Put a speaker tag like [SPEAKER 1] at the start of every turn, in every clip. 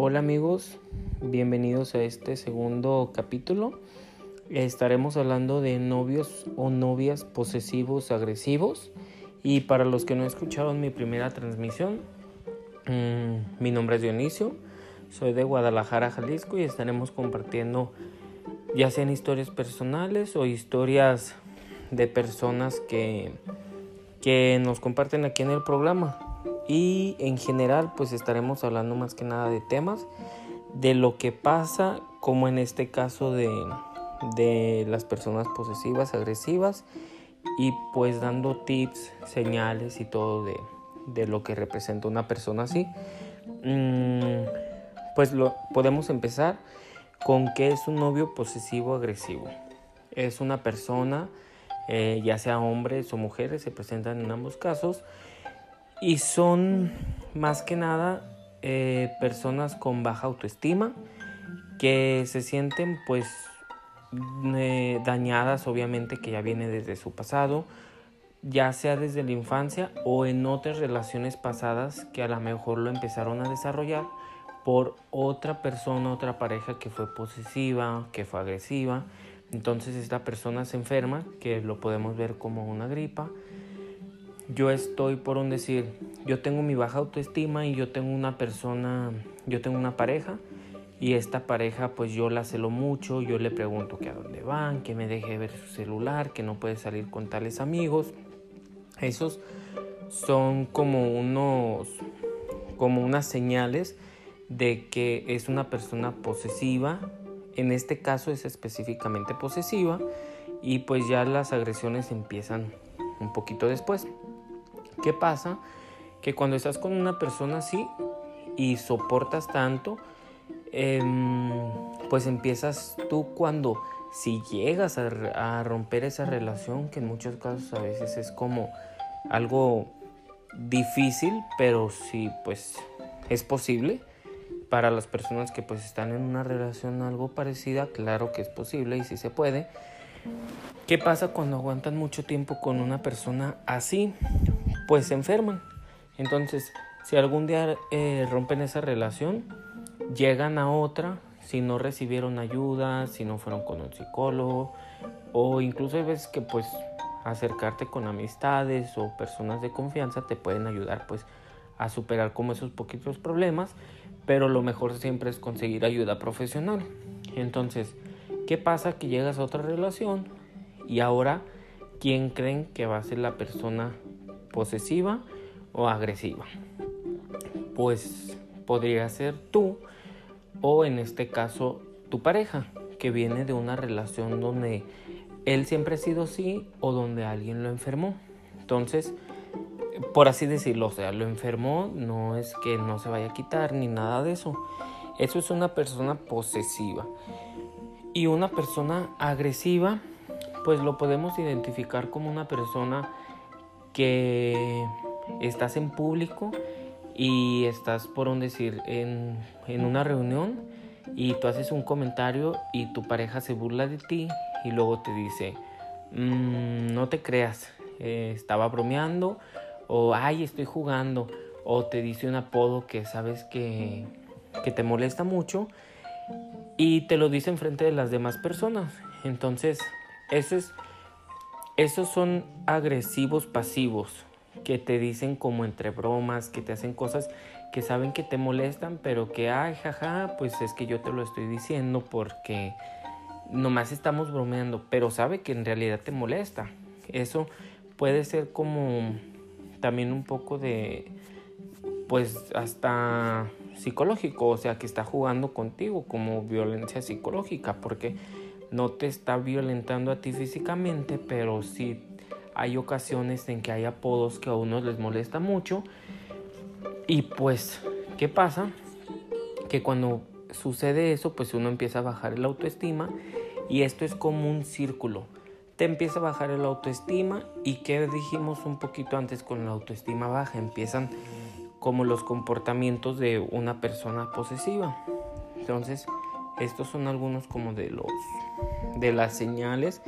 [SPEAKER 1] Hola amigos, bienvenidos a este segundo capítulo. Estaremos hablando de novios o novias posesivos agresivos. Y para los que no escucharon mi primera transmisión, mmm, mi nombre es Dionisio, soy de Guadalajara, Jalisco y estaremos compartiendo ya sean historias personales o historias de personas que, que nos comparten aquí en el programa y en general pues estaremos hablando más que nada de temas de lo que pasa como en este caso de, de las personas posesivas, agresivas y pues dando tips, señales y todo de, de lo que representa una persona así. Mm, pues lo, podemos empezar con qué es un novio posesivo agresivo. Es una persona, eh, ya sea hombres o mujeres, se presentan en ambos casos, y son más que nada eh, personas con baja autoestima que se sienten pues eh, dañadas obviamente que ya viene desde su pasado ya sea desde la infancia o en otras relaciones pasadas que a lo mejor lo empezaron a desarrollar por otra persona, otra pareja que fue posesiva, que fue agresiva. Entonces esta persona se enferma, que lo podemos ver como una gripa, yo estoy por un decir, yo tengo mi baja autoestima y yo tengo una persona, yo tengo una pareja y esta pareja pues yo la celo mucho, yo le pregunto que a dónde van, que me deje ver su celular, que no puede salir con tales amigos. Esos son como unos como unas señales de que es una persona posesiva. En este caso es específicamente posesiva y pues ya las agresiones empiezan un poquito después. ¿Qué pasa? Que cuando estás con una persona así y soportas tanto, em, pues empiezas tú cuando si llegas a, romper esa relación, que en muchos casos a veces es como algo difícil, pero sí, pues es posible. Para las personas que pues están en una relación algo parecida, claro que es posible y sí se puede. ¿Qué pasa cuando aguantan mucho tiempo con una persona así? Pues se enferman. Entonces, si algún día eh, rompen esa relación, llegan a otra si no recibieron ayuda, si no fueron con un psicólogo, o incluso hay veces que pues acercarte con amistades o personas de confianza te pueden ayudar pues a superar como esos poquitos problemas, pero lo mejor siempre es conseguir ayuda profesional. Entonces, ¿qué pasa? Que llegas a otra relación y ahora, ¿quién creen que va a ser la persona posesiva o agresiva. Pues podría ser tú o en este caso tu pareja que viene de una relación donde él siempre ha sido así o donde alguien lo enfermó. Entonces, por así decirlo, o sea, lo enfermó, no es que no se vaya a quitar ni nada de eso. Eso es una persona posesiva. Y una persona agresiva, pues lo podemos identificar como una persona que estás en público y estás, por un decir, en, una reunión y tú haces un comentario y tu pareja se burla de ti y luego te dice, mm, no te creas, eh, estaba bromeando o ay, estoy jugando o te dice un apodo que sabes que, que te molesta mucho y te lo dice en frente de las demás personas. Entonces, eso es esos son agresivos pasivos que te dicen como entre bromas, que te hacen cosas que saben que te molestan, pero que, ay, jaja, pues es que yo te lo estoy diciendo porque nomás estamos bromeando, pero sabe que en realidad te molesta. Eso puede ser como también un poco de, pues hasta psicológico, o sea, que está jugando contigo como violencia psicológica, porque no te está violentando a ti físicamente, pero sí hay ocasiones en que hay apodos que a unos les molesta mucho. Y pues, ¿qué pasa? Que cuando sucede eso, pues uno empieza a bajar el autoestima y esto es como un círculo. Te empieza a bajar el autoestima y ¿qué dijimos un poquito antes con la autoestima baja? Empiezan como los comportamientos de una persona posesiva. Entonces, estos son algunos como de los de las señales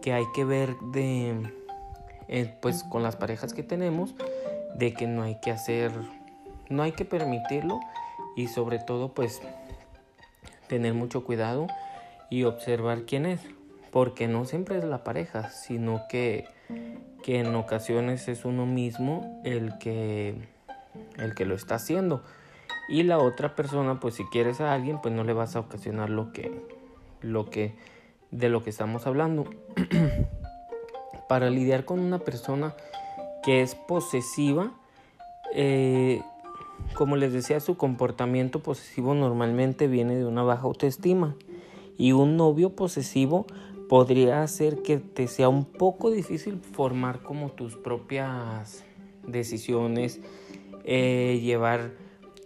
[SPEAKER 1] que hay que ver de eh, pues con las parejas que tenemos de que no hay que hacer no hay que permitirlo y sobre todo pues tener mucho cuidado y observar quién es, porque no siempre es la pareja, sino que, que en ocasiones es uno mismo el que, el que lo está haciendo. Y la otra persona, pues si quieres a alguien, pues no le vas a ocasionar lo que, lo que, de lo que estamos hablando. Para lidiar con una persona que es posesiva, eh, como les decía, su comportamiento posesivo normalmente viene de una baja autoestima y un novio posesivo podría hacer que te sea un poco difícil formar como tus propias decisiones, eh, llevar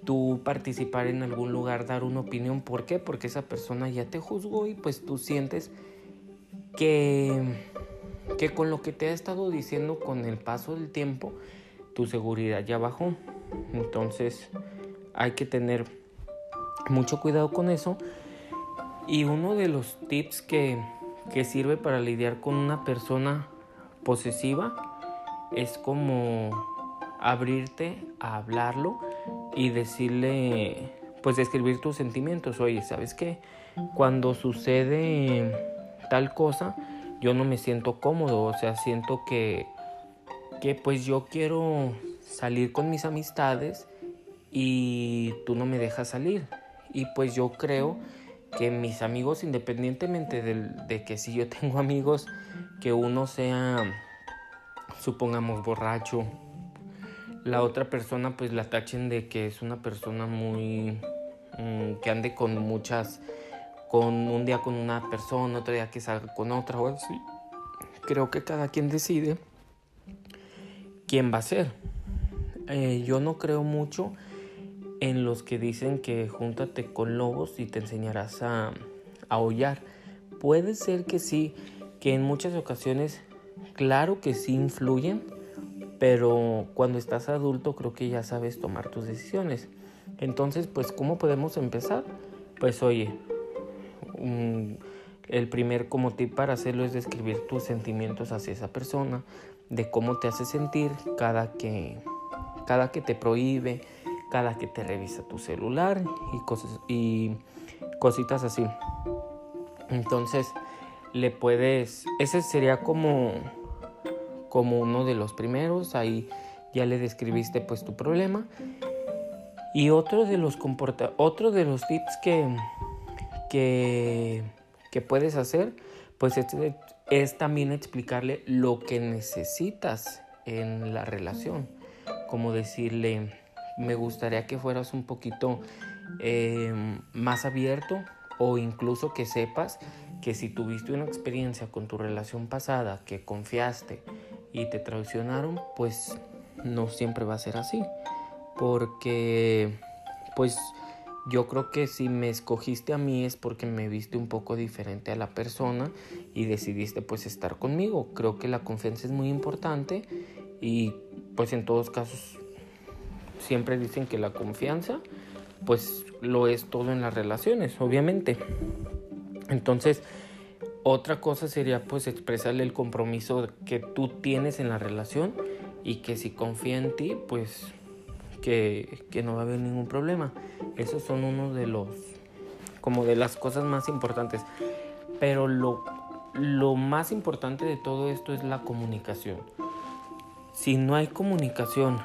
[SPEAKER 1] tú participar en algún lugar, dar una opinión. ¿Por qué? Porque esa persona ya te juzgó y pues tú sientes que, que con lo que te ha estado diciendo con el paso del tiempo, tu seguridad ya bajó. Entonces hay que tener mucho cuidado con eso. Y uno de los tips que, que sirve para lidiar con una persona posesiva es como abrirte a hablarlo y decirle, pues describir tus sentimientos. Oye, ¿sabes qué? Cuando sucede tal cosa, yo no me siento cómodo, o sea, siento que, que pues yo quiero salir con mis amistades y tú no me dejas salir. Y pues yo creo que mis amigos, independientemente de, de que si yo tengo amigos, que uno sea, supongamos, borracho, la otra persona pues la tachen de que es una persona muy mm, que ande con muchas con un día con una persona otro día que salga con otra o así. Creo que cada quien decide quién va a ser. Eh, yo no creo mucho en los que dicen que júntate con lobos y te enseñarás a, a aullar. Puede ser que sí que en muchas ocasiones claro que sí influyen pero cuando estás adulto creo que ya sabes tomar tus decisiones. Entonces, pues, ¿cómo podemos empezar? Pues, oye, el primer como tip para hacerlo es describir tus sentimientos hacia esa persona, de cómo te hace sentir cada que, cada que te prohíbe, cada que te revisa tu celular y, cosas, y cositas así. Entonces, le puedes, ese sería como como uno de los primeros, ahí ya le describiste pues tu problema. Y otro de los comporta otro de los tips que, que, puedes hacer, pues es, es, también explicarle lo que necesitas en la relación. Como decirle, me gustaría que fueras un poquito eh, más abierto o incluso que sepas que si tuviste una experiencia con tu relación pasada, que confiaste, y te traicionaron, pues no siempre va a ser así. Porque, pues yo creo que si me escogiste a mí es porque me viste un poco diferente a la persona y decidiste pues estar conmigo. Creo que la confianza es muy importante y pues en todos casos siempre dicen que la confianza pues lo es todo en las relaciones, obviamente. Entonces, otra cosa sería pues expresarle el compromiso que tú tienes en la relación y que si confía en ti pues que, no va a haber ningún problema. Esos son uno de los como de las cosas más importantes. Pero lo, lo más importante de todo esto es la comunicación. Si no hay comunicación,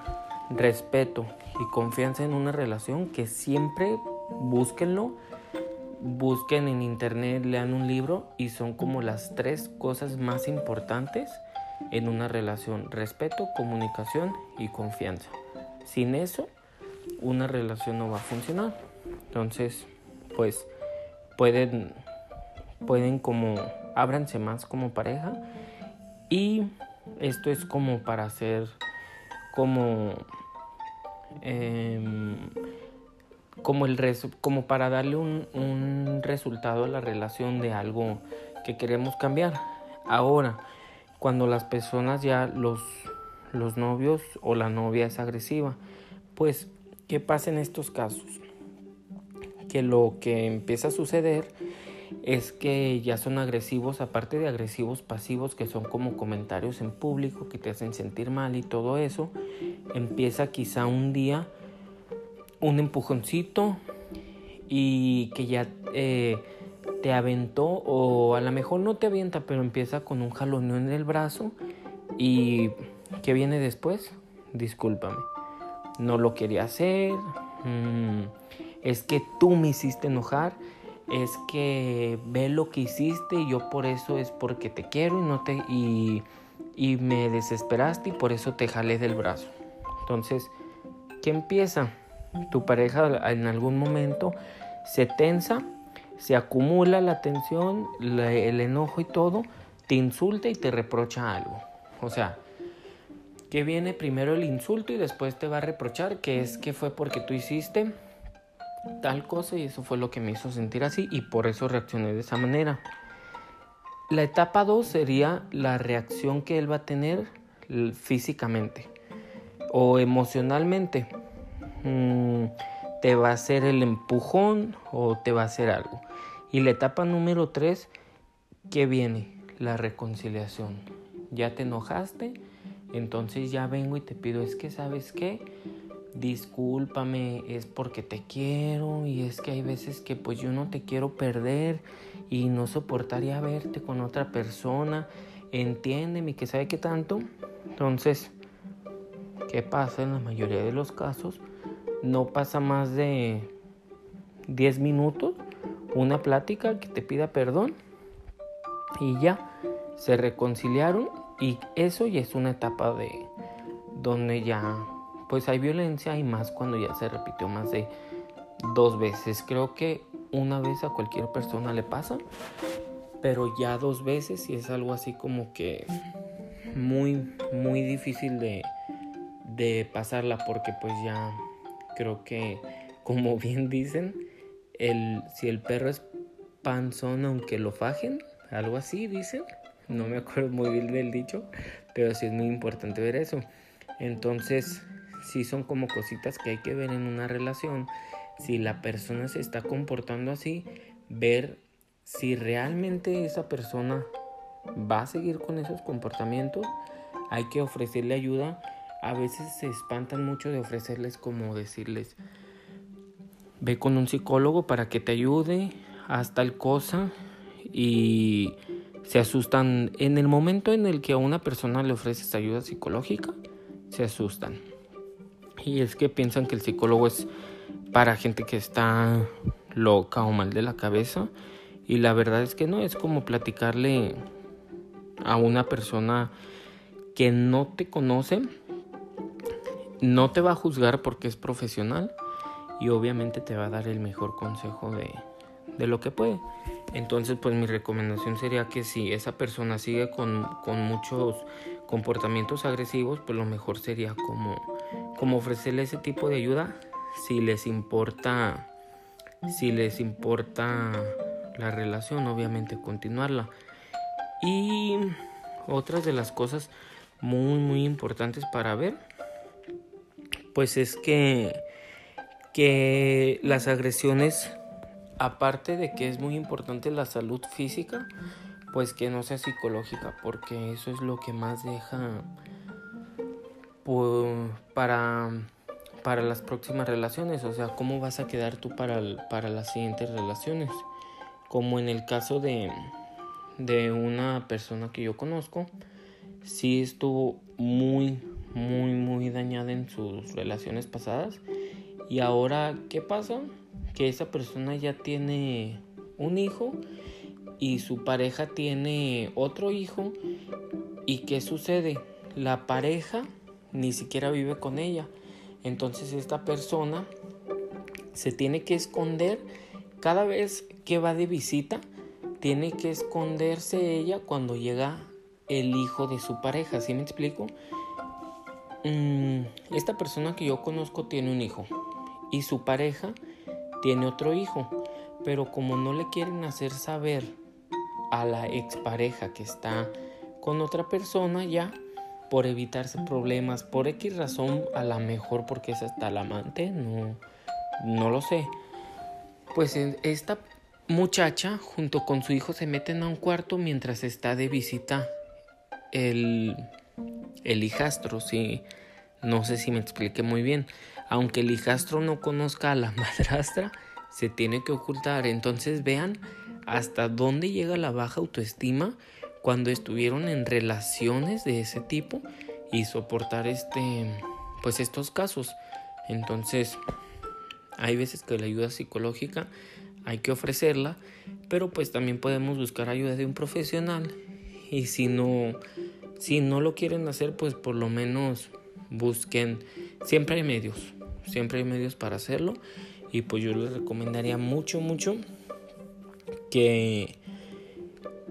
[SPEAKER 1] respeto y confianza en una relación, que siempre búsquenlo busquen en internet, lean un libro y son como las tres cosas más importantes en una relación. Respeto, comunicación y confianza. Sin eso, una relación no va a funcionar. Entonces, pues pueden, pueden como, ábranse más como pareja y esto es como para hacer como... Eh, como, el como para darle un, un resultado a la relación de algo que queremos cambiar. Ahora, cuando las personas ya los, los novios o la novia es agresiva, pues, ¿qué pasa en estos casos? Que lo que empieza a suceder es que ya son agresivos, aparte de agresivos pasivos que son como comentarios en público que te hacen sentir mal y todo eso, empieza quizá un día un empujoncito y que ya eh, te aventó o a lo mejor no te avienta, pero empieza con un jaloneo en el brazo y ¿qué viene después? Discúlpame, no lo quería hacer, mm, es que tú me hiciste enojar, es que ve lo que hiciste y yo por eso es porque te quiero y no te y, y me desesperaste y por eso te jalé del brazo. Entonces, ¿qué empieza? Tu pareja en algún momento se tensa, se acumula la tensión, el enojo y todo, te insulta y te reprocha algo. O sea, que viene primero el insulto y después te va a reprochar que es que fue porque tú hiciste tal cosa y eso fue lo que me hizo sentir así y por eso reaccioné de esa manera. La etapa 2 sería la reacción que él va a tener físicamente o emocionalmente. Mm, te va a hacer el empujón o te va a hacer algo. Y la etapa número 3, ¿qué viene? La reconciliación. Ya te enojaste, entonces ya vengo y te pido, es que sabes qué, discúlpame, es porque te quiero y es que hay veces que pues yo no te quiero perder y no soportaría verte con otra persona, entiéndeme que sabe que tanto. Entonces, ¿qué pasa en la mayoría de los casos? No pasa más de 10 minutos, una plática que te pida perdón y ya se reconciliaron y eso ya es una etapa de donde ya pues hay violencia y más cuando ya se repitió más de dos veces. Creo que una vez a cualquier persona le pasa, pero ya dos veces y es algo así como que muy muy difícil de de pasarla porque pues ya creo que, como bien dicen, el, si el perro es panzón aunque lo fajen, algo así dicen, no me acuerdo muy bien del dicho, pero sí es muy importante ver eso. Entonces, sí son como cositas que hay que ver en una relación. Si la persona se está comportando así, ver si realmente esa persona va a seguir con esos comportamientos, hay que ofrecerle ayuda a veces se espantan mucho de ofrecerles como decirles, ve con un psicólogo para que te ayude, haz tal cosa y se asustan. En el momento en el que a una persona le ofreces ayuda psicológica, se asustan. Y es que piensan que el psicólogo es para gente que está loca o mal de la cabeza. Y la verdad es que no, es como platicarle a una persona que no te conoce no te va a juzgar porque es profesional y obviamente te va a dar el mejor consejo de, de lo que puede. Entonces, pues mi recomendación sería que si esa persona sigue con, con, muchos comportamientos agresivos, pues lo mejor sería como, como ofrecerle ese tipo de ayuda si les importa, si les importa la relación, obviamente continuarla. Y otras de las cosas muy, muy importantes para ver pues es que, que las agresiones, aparte de que es muy importante la salud física, pues que no sea psicológica, porque eso es lo que más deja para, para las próximas relaciones, o sea, cómo vas a quedar tú para, para las siguientes relaciones. Como en el caso de, de una persona que yo conozco, sí estuvo muy, muy, muy dañada en sus relaciones pasadas. Y ahora, ¿qué pasa? Que esa persona ya tiene un hijo y su pareja tiene otro hijo. ¿Y qué sucede? La pareja ni siquiera vive con ella. Entonces esta persona se tiene que esconder cada vez que va de visita. Tiene que esconderse ella cuando llega el hijo de su pareja. ¿Sí me explico? Mm, esta persona que yo conozco tiene un hijo y su pareja tiene otro hijo, pero como no le quieren hacer saber a la expareja que está con otra persona ya, por evitarse problemas, por X razón, a la mejor porque es hasta la amante, no, no lo sé. Pues esta muchacha junto con su hijo se meten a un cuarto mientras está de visita el el hijastro, si No sé si me expliqué muy bien. Aunque el hijastro no conozca a la madrastra, se tiene que ocultar. Entonces vean hasta dónde llega la baja autoestima cuando estuvieron en relaciones de ese tipo y soportar este pues estos casos. Entonces, hay veces que la ayuda psicológica hay que ofrecerla, pero pues también podemos buscar ayuda de un profesional y si no si no lo quieren hacer, pues por lo menos busquen, siempre hay medios, siempre hay medios para hacerlo y pues yo les recomendaría mucho mucho que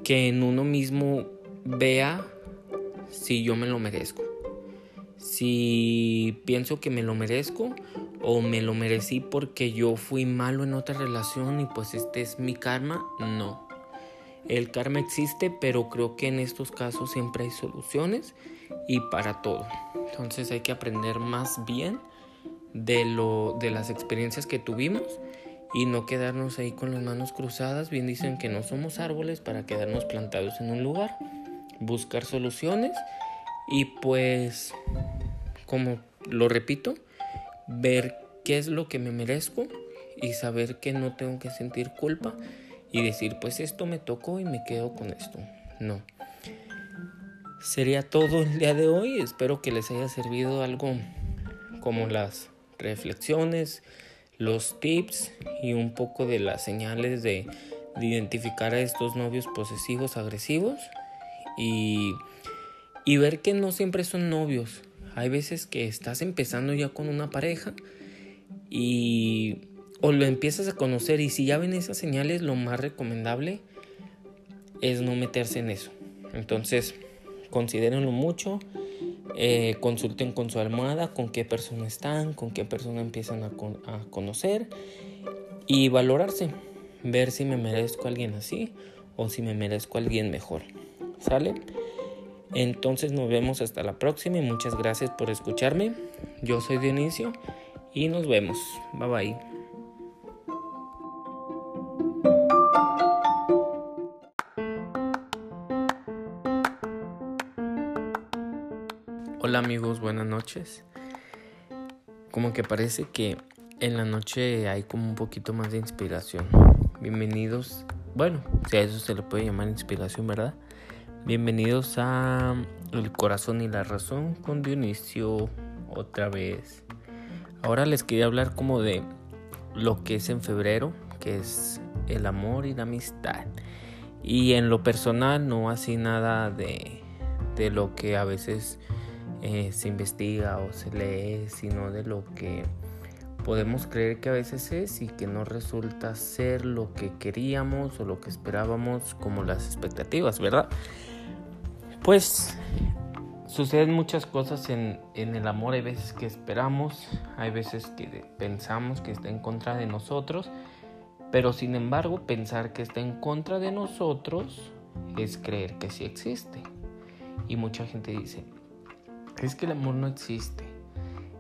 [SPEAKER 1] que en uno mismo vea si yo me lo merezco. Si pienso que me lo merezco o me lo merecí porque yo fui malo en otra relación y pues este es mi karma, no. El karma existe, pero creo que en estos casos siempre hay soluciones y para todo. Entonces hay que aprender más bien de lo de las experiencias que tuvimos y no quedarnos ahí con las manos cruzadas. Bien dicen que no somos árboles para quedarnos plantados en un lugar. Buscar soluciones y pues como lo repito, ver qué es lo que me merezco y saber que no tengo que sentir culpa y decir, pues esto me tocó y me quedo con esto. No. Sería todo el día de hoy. Espero que les haya servido algo como las reflexiones, los tips y un poco de las señales de, de identificar a estos novios posesivos, agresivos y, y ver que no siempre son novios hay veces que estás empezando ya con una pareja y o lo empiezas a conocer y si ya ven esas señales lo más recomendable es no meterse en eso. Entonces considérenlo mucho, eh, consulten con su almohada con qué persona están, con qué persona empiezan a, conocer y valorarse, ver si me merezco alguien así o si me merezco a alguien mejor. ¿Sale? Entonces nos vemos hasta la próxima y muchas gracias por escucharme. Yo soy Dionisio y nos vemos. Bye bye. Amigos, buenas noches. Como que parece que en la noche hay como un poquito más de inspiración. Bienvenidos. Bueno, si a eso se le puede llamar inspiración, ¿verdad? Bienvenidos a El corazón y la razón con Dionisio otra vez. Ahora les quería hablar como de lo que es en febrero, que es el amor y la amistad. Y en lo personal no así nada de, de lo que a veces eh, se investiga o se lee, sino de lo que podemos creer que a veces es y que no resulta ser lo que queríamos o lo que esperábamos como las expectativas, ¿verdad? Pues suceden muchas cosas en, el amor. Hay veces que esperamos, hay veces que pensamos que está en contra de nosotros, pero sin embargo pensar que está en contra de nosotros es creer que sí existe. Y mucha gente dice, es que el amor no existe,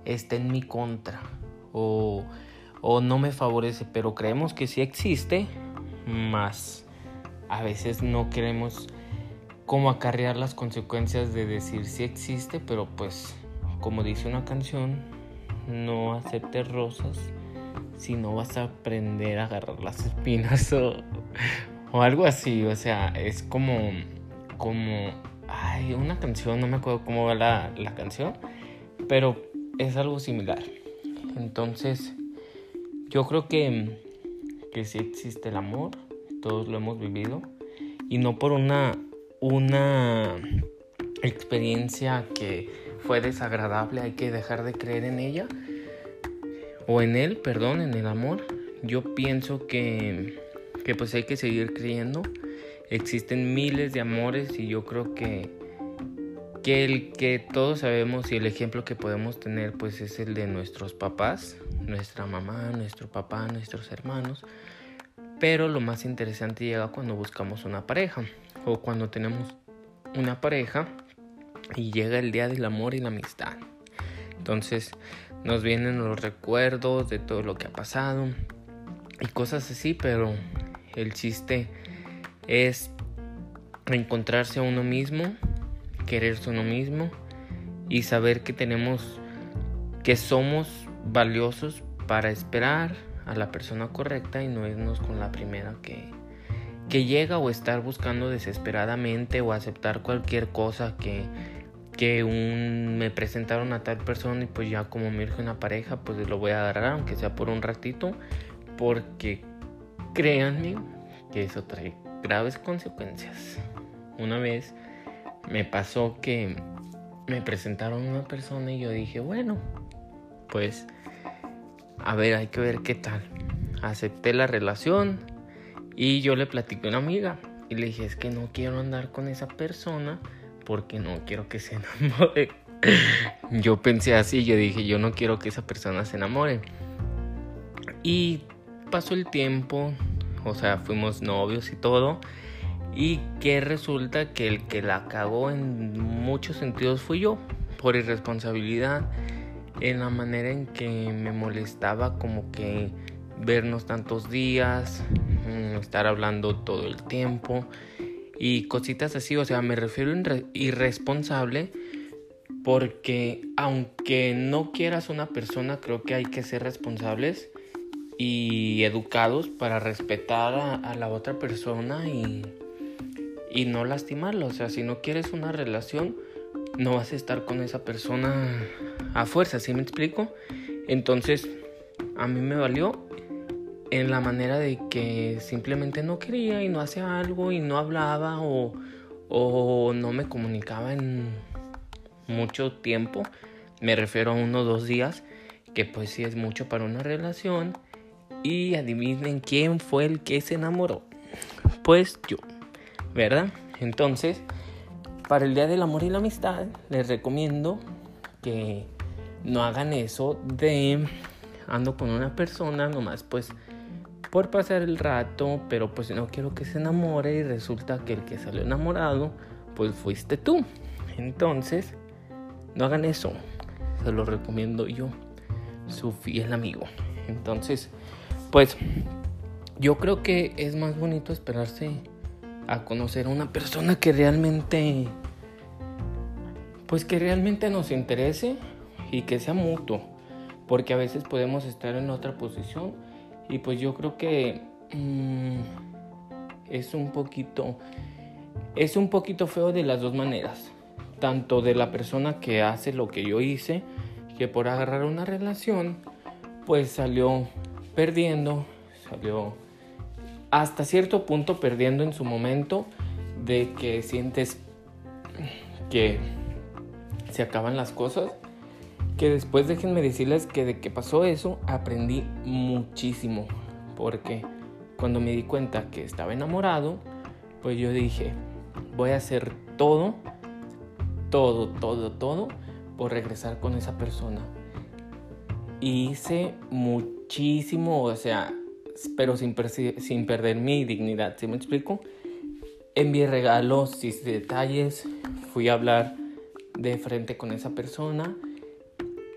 [SPEAKER 1] está en mi contra o, o no me favorece, pero creemos que sí existe, más a veces no queremos cómo acarrear las consecuencias de decir si existe, pero pues como dice una canción, no aceptes rosas si no vas a aprender a agarrar las espinas o, o algo así, o sea, es como, como, ay, una canción, no me acuerdo cómo va la, la canción, pero es algo similar. Entonces, yo creo que, que sí existe el amor, todos lo hemos vivido, y no por una una experiencia que fue desagradable, hay que dejar de creer en ella o en él, perdón, en el amor. Yo pienso que, que pues hay que seguir creyendo. Existen miles de amores y yo creo que, que el que todos sabemos y el ejemplo que podemos tener pues es el de nuestros papás, nuestra mamá, nuestro papá, nuestros hermanos. Pero lo más interesante llega cuando buscamos una pareja o cuando tenemos una pareja y llega el día del amor y la amistad. Entonces nos vienen los recuerdos de todo lo que ha pasado y cosas así, pero el chiste es encontrarse a uno mismo, quererse uno mismo y saber que tenemos que somos valiosos para esperar a la persona correcta y no irnos con la primera que, que llega o estar buscando desesperadamente o aceptar cualquier cosa que, que un, me presentaron a tal persona y pues ya como me urge una pareja pues lo voy a agarrar aunque sea por un ratito porque créanme que eso trae graves consecuencias. Una vez me pasó que me presentaron una persona y yo dije bueno pues a ver hay que ver qué tal. Acepté la relación y yo le platiqué a una amiga y le dije es que no quiero andar con esa persona porque no quiero que se enamore. yo pensé así, yo dije, yo no quiero que esa persona se enamore. Y pasó el tiempo, o sea, fuimos novios y todo. Y que resulta que el que la cagó en muchos sentidos fui yo, por irresponsabilidad, en la manera en que me molestaba como que vernos tantos días, mm, estar hablando todo el tiempo y cositas así, o sea, me refiero a irresponsable porque aunque no quieras una persona, creo que hay que ser responsables y educados para respetar a, la otra persona y, y no lastimarla. O sea, si no quieres una relación, no vas a estar con esa persona a fuerza, ¿sí me explico? Entonces, a mí me valió en la manera de que simplemente no quería y no hacía algo y no hablaba o, o no me comunicaba en mucho tiempo. Me refiero a uno o dos días, que pues sí es mucho para una relación. Y adivinen quién fue el que se enamoró. Pues yo, ¿verdad? Entonces, para el Día del Amor y la Amistad, les recomiendo que no hagan eso de ando con una persona, nomás pues por pasar el rato, pero pues no quiero que se enamore y resulta que el que salió enamorado, pues fuiste tú. Entonces, no hagan eso. Se lo recomiendo yo, su fiel amigo. Entonces, pues yo creo que es más bonito esperarse a conocer a una persona que realmente pues que realmente nos interese y que sea mutuo, porque a veces podemos estar en otra posición y pues yo creo que mm, es un poquito es un poquito feo de las dos maneras. Tanto de la persona que hace lo que yo hice, que por agarrar una relación, pues salió perdiendo, salió hasta cierto punto perdiendo en su momento de que sientes que se acaban las cosas que después déjenme decirles que de que pasó eso aprendí muchísimo. Porque cuando me di cuenta que estaba enamorado, pues yo dije, voy a hacer todo, todo, todo, todo por regresar con esa persona. hice muchísimo, o sea, pero sin, sin perder mi dignidad, ¿sí me explico? Envié regalos, hice detalles, fui a hablar de frente con esa persona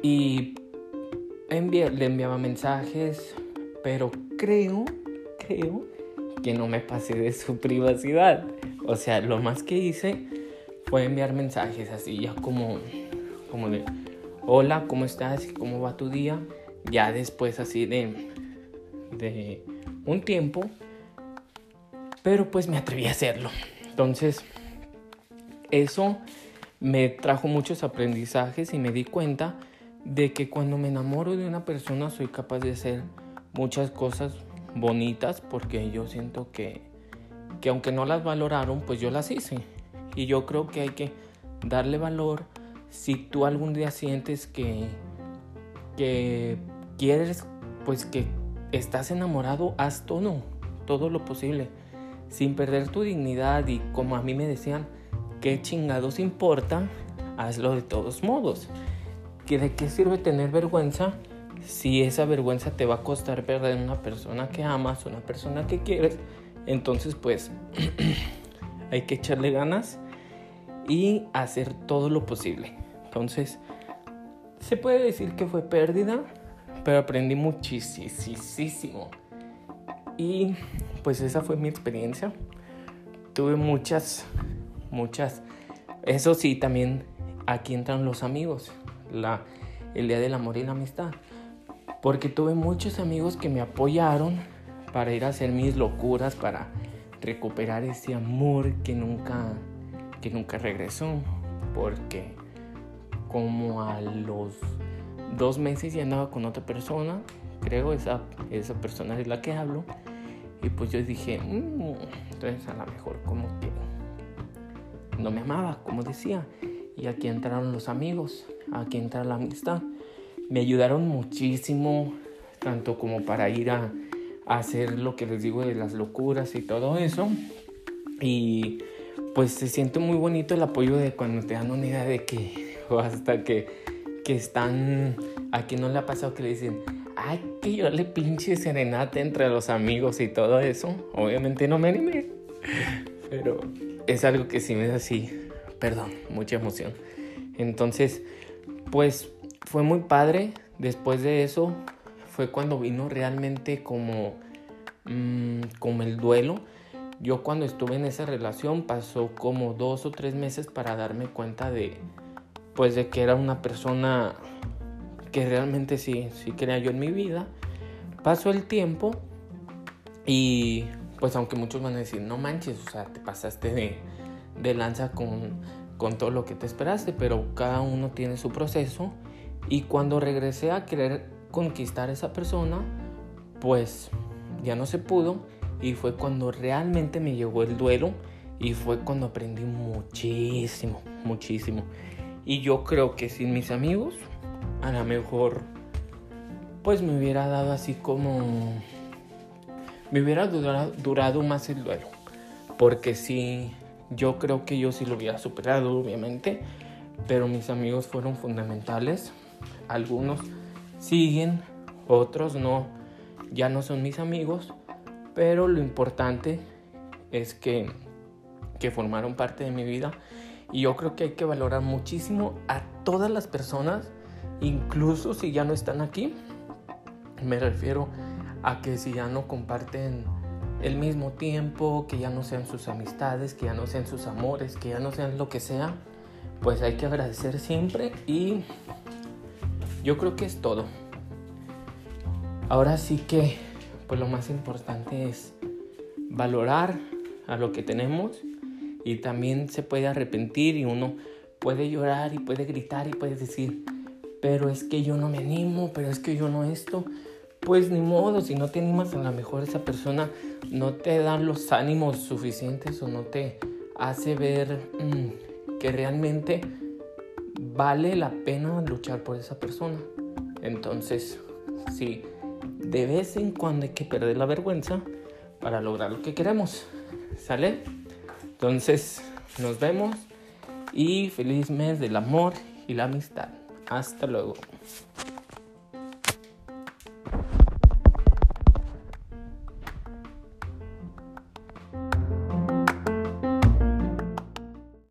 [SPEAKER 1] y le enviaba mensajes, pero creo, creo que no me pasé de su privacidad. O sea, lo más que hice fue enviar mensajes así, ya como, como de, hola, ¿cómo estás? ¿Cómo va tu día? Ya después así de, de un tiempo, pero pues me atreví a hacerlo. Entonces, eso me trajo muchos aprendizajes y me di cuenta de que cuando me enamoro de una persona soy capaz de hacer muchas cosas bonitas porque yo siento que, que aunque no las valoraron, pues yo las hice. Y yo creo que hay que darle valor si tú algún día sientes que, que quieres, pues que estás enamorado, haz todo, todo lo posible, sin perder tu dignidad y como a mí me decían, ¿qué chingados importa? Hazlo de todos modos que de qué sirve tener vergüenza si esa vergüenza te va a costar perder una persona que amas, una persona que quieres. Entonces, pues, hay que echarle ganas y hacer todo lo posible. Entonces, se puede decir que fue pérdida, pero aprendí muchísimo. Y pues esa fue mi experiencia. Tuve muchas, muchas. Eso sí, también aquí entran los amigos el Día del Amor y la Amistad. Porque tuve muchos amigos que me apoyaron para ir a hacer mis locuras, para recuperar ese amor que nunca, que nunca regresó. Porque como a los dos meses ya andaba con otra persona, creo esa, esa persona es la que hablo. Y pues yo dije, mm, entonces a lo mejor como que no me amaba, como decía. Y aquí entraron los amigos, aquí entra la amistad. Me ayudaron muchísimo, tanto como para ir a, hacer lo que les digo de las locuras y todo eso. Y pues se siente muy bonito el apoyo de cuando te dan una idea de que, o hasta que, que están, a quien no le ha pasado que le dicen, ay, que yo le pinche serenata entre los amigos y todo eso. Obviamente no me animé, pero es algo que sí me da así, perdón, mucha emoción. Entonces, pues fue muy padre. Después de eso fue cuando vino realmente como, mm, como el duelo. Yo cuando estuve en esa relación pasó como dos o tres meses para darme cuenta de, pues de que era una persona que realmente sí, sí creía yo en mi vida. Pasó el tiempo y pues aunque muchos van a decir, no manches, o sea, te pasaste de, de lanza con, con todo lo que te esperaste, pero cada uno tiene su proceso. Y cuando regresé a querer conquistar a esa persona, pues ya no se pudo. Y fue cuando realmente me llegó el duelo. Y fue cuando aprendí muchísimo, muchísimo. Y yo creo que sin mis amigos, a lo mejor, pues me hubiera dado así como... Me hubiera durado, durado más el duelo. Porque sí, yo creo que yo sí lo hubiera superado, obviamente, pero mis amigos fueron fundamentales. Algunos siguen, otros no, ya no son mis amigos, pero lo importante es que, que formaron parte de mi vida y yo creo que hay que valorar muchísimo a todas las personas, incluso si ya no están aquí. Me refiero a que si ya no comparten el mismo tiempo, que ya no sean sus amistades, que ya no sean sus amores, que ya no sean lo que sea, pues hay que agradecer siempre y yo creo que es todo. Ahora sí que, pues lo más importante es valorar a lo que tenemos y también se puede arrepentir y uno puede llorar y puede gritar y puede decir, pero es que yo no me animo, pero es que yo no esto pues ni modo, si no te animas a lo mejor esa persona no te da los ánimos suficientes o no te hace ver mm, que realmente vale la pena luchar por esa persona. Entonces, sí, de vez en cuando hay que perder la vergüenza para lograr lo que queremos. ¿Sale? Entonces, nos vemos y feliz mes del amor y la amistad. Hasta luego.